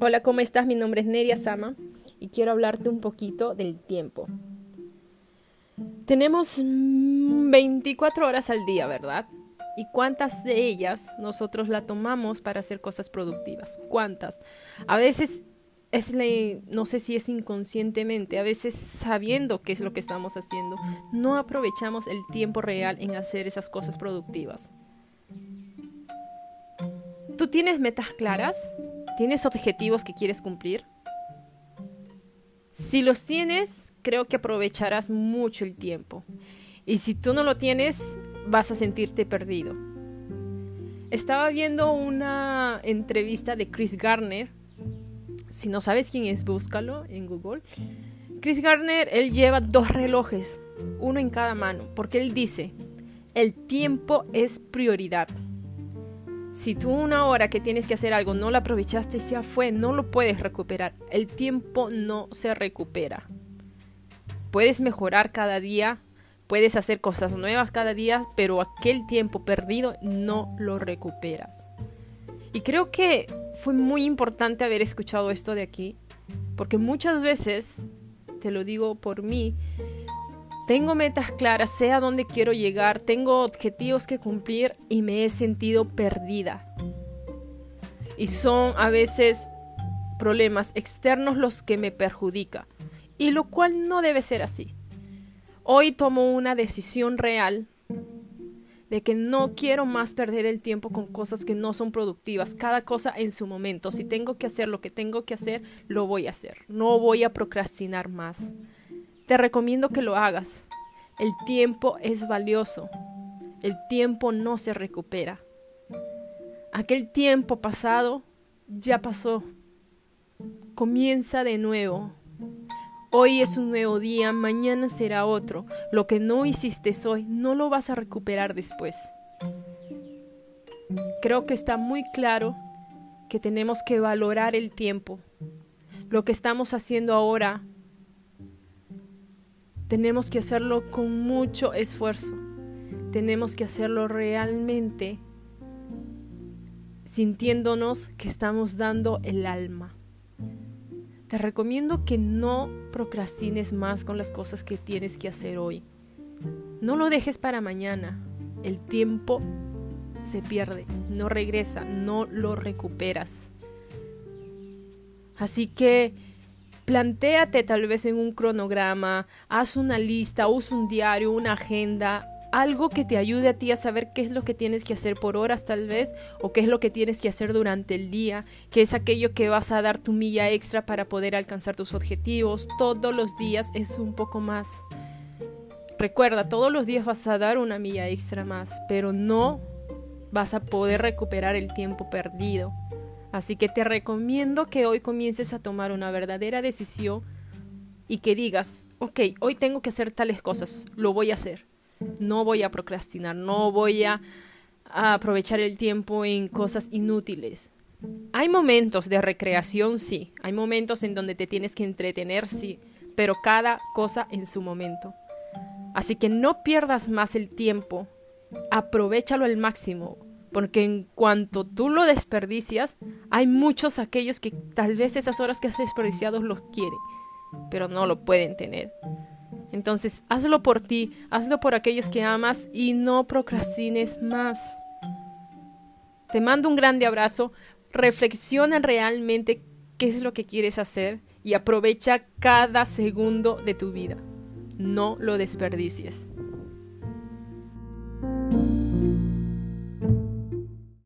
Hola, ¿cómo estás? Mi nombre es Neria Sama y quiero hablarte un poquito del tiempo. Tenemos 24 horas al día, ¿verdad? ¿Y cuántas de ellas nosotros la tomamos para hacer cosas productivas? ¿Cuántas? A veces es no sé si es inconscientemente, a veces sabiendo qué es lo que estamos haciendo, no aprovechamos el tiempo real en hacer esas cosas productivas. ¿Tú tienes metas claras? ¿Tienes objetivos que quieres cumplir? Si los tienes, creo que aprovecharás mucho el tiempo. Y si tú no lo tienes, vas a sentirte perdido. Estaba viendo una entrevista de Chris Garner. Si no sabes quién es, búscalo en Google. Chris Garner, él lleva dos relojes, uno en cada mano, porque él dice, el tiempo es prioridad. Si tú una hora que tienes que hacer algo no la aprovechaste, ya fue, no lo puedes recuperar. El tiempo no se recupera. Puedes mejorar cada día, puedes hacer cosas nuevas cada día, pero aquel tiempo perdido no lo recuperas. Y creo que fue muy importante haber escuchado esto de aquí, porque muchas veces, te lo digo por mí, tengo metas claras, sé a dónde quiero llegar, tengo objetivos que cumplir y me he sentido perdida. Y son a veces problemas externos los que me perjudican, y lo cual no debe ser así. Hoy tomo una decisión real de que no quiero más perder el tiempo con cosas que no son productivas, cada cosa en su momento. Si tengo que hacer lo que tengo que hacer, lo voy a hacer. No voy a procrastinar más. Te recomiendo que lo hagas. El tiempo es valioso. El tiempo no se recupera. Aquel tiempo pasado ya pasó. Comienza de nuevo. Hoy es un nuevo día, mañana será otro. Lo que no hiciste hoy no lo vas a recuperar después. Creo que está muy claro que tenemos que valorar el tiempo. Lo que estamos haciendo ahora tenemos que hacerlo con mucho esfuerzo. Tenemos que hacerlo realmente sintiéndonos que estamos dando el alma. Te recomiendo que no procrastines más con las cosas que tienes que hacer hoy. No lo dejes para mañana. El tiempo se pierde, no regresa, no lo recuperas. Así que Plantéate tal vez en un cronograma, haz una lista, usa un diario, una agenda, algo que te ayude a ti a saber qué es lo que tienes que hacer por horas tal vez o qué es lo que tienes que hacer durante el día, que es aquello que vas a dar tu milla extra para poder alcanzar tus objetivos. Todos los días es un poco más. Recuerda, todos los días vas a dar una milla extra más, pero no vas a poder recuperar el tiempo perdido. Así que te recomiendo que hoy comiences a tomar una verdadera decisión y que digas, ok, hoy tengo que hacer tales cosas, lo voy a hacer. No voy a procrastinar, no voy a, aprovechar el tiempo en cosas inútiles. Hay momentos de recreación, sí, hay momentos en donde te tienes que entretener, sí, pero cada cosa en su momento. Así que no pierdas más el tiempo, aprovechalo al máximo, porque en cuanto tú lo desperdicias, hay muchos aquellos que tal vez esas horas que has desperdiciado los quieren, pero no lo pueden tener. Entonces, hazlo por ti, hazlo por aquellos que amas y no procrastines más. Te mando un grande abrazo, reflexiona realmente qué es lo que quieres hacer y aprovecha cada segundo de tu vida. No lo desperdicies.